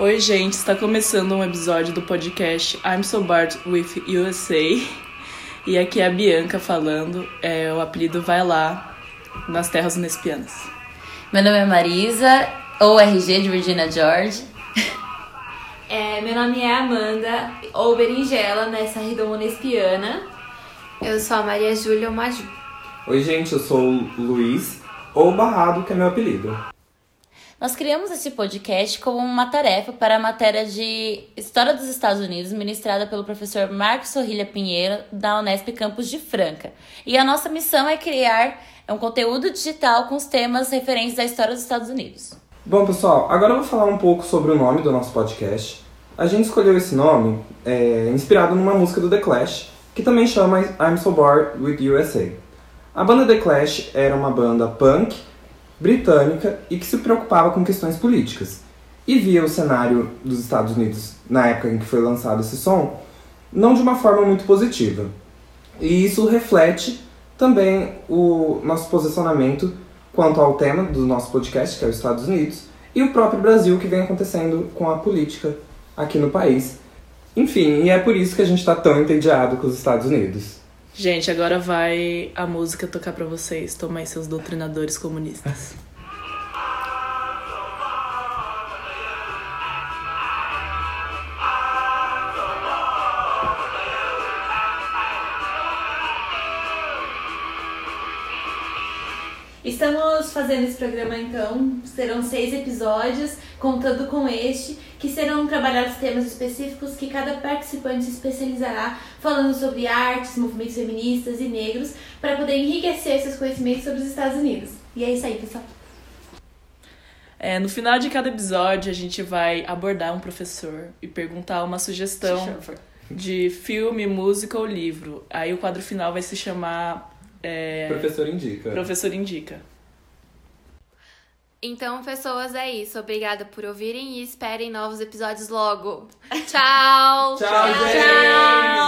Oi, gente, está começando um episódio do podcast I'm So Bored with USA. E aqui é a Bianca falando, é, o apelido vai lá nas terras unespianas. Meu nome é Marisa, ou RG de Virginia George. É, meu nome é Amanda, ou Berinjela, nessa Ridoma Unespiana. Eu sou a Maria Júlia Maju. Oi, gente, eu sou o Luiz, ou Barrado, que é meu apelido. Nós criamos esse podcast como uma tarefa para a matéria de História dos Estados Unidos, ministrada pelo professor Marcos Sorrilha Pinheiro, da Unesp Campus de Franca. E a nossa missão é criar um conteúdo digital com os temas referentes à história dos Estados Unidos. Bom, pessoal, agora eu vou falar um pouco sobre o nome do nosso podcast. A gente escolheu esse nome é, inspirado numa música do The Clash, que também chama I'm So Bored with USA. A banda The Clash era uma banda punk britânica e que se preocupava com questões políticas. E via o cenário dos Estados Unidos, na época em que foi lançado esse som, não de uma forma muito positiva. E isso reflete também o nosso posicionamento quanto ao tema do nosso podcast, que é os Estados Unidos, e o próprio Brasil que vem acontecendo com a política aqui no país. Enfim, e é por isso que a gente está tão entediado com os Estados Unidos. Gente, agora vai a música tocar para vocês. Tomai seus doutrinadores comunistas. Estamos fazendo esse programa então, serão seis episódios, contando com este, que serão trabalhados temas específicos que cada participante se especializará, falando sobre artes, movimentos feministas e negros, para poder enriquecer seus conhecimentos sobre os Estados Unidos. E é isso aí, pessoal. É, no final de cada episódio, a gente vai abordar um professor e perguntar uma sugestão de filme, música ou livro. Aí o quadro final vai se chamar. É... Professor Indica. Professor Indica. Então, pessoas, é isso. Obrigada por ouvirem e esperem novos episódios logo. Tchau! Tchau, gente! Tchau! Day!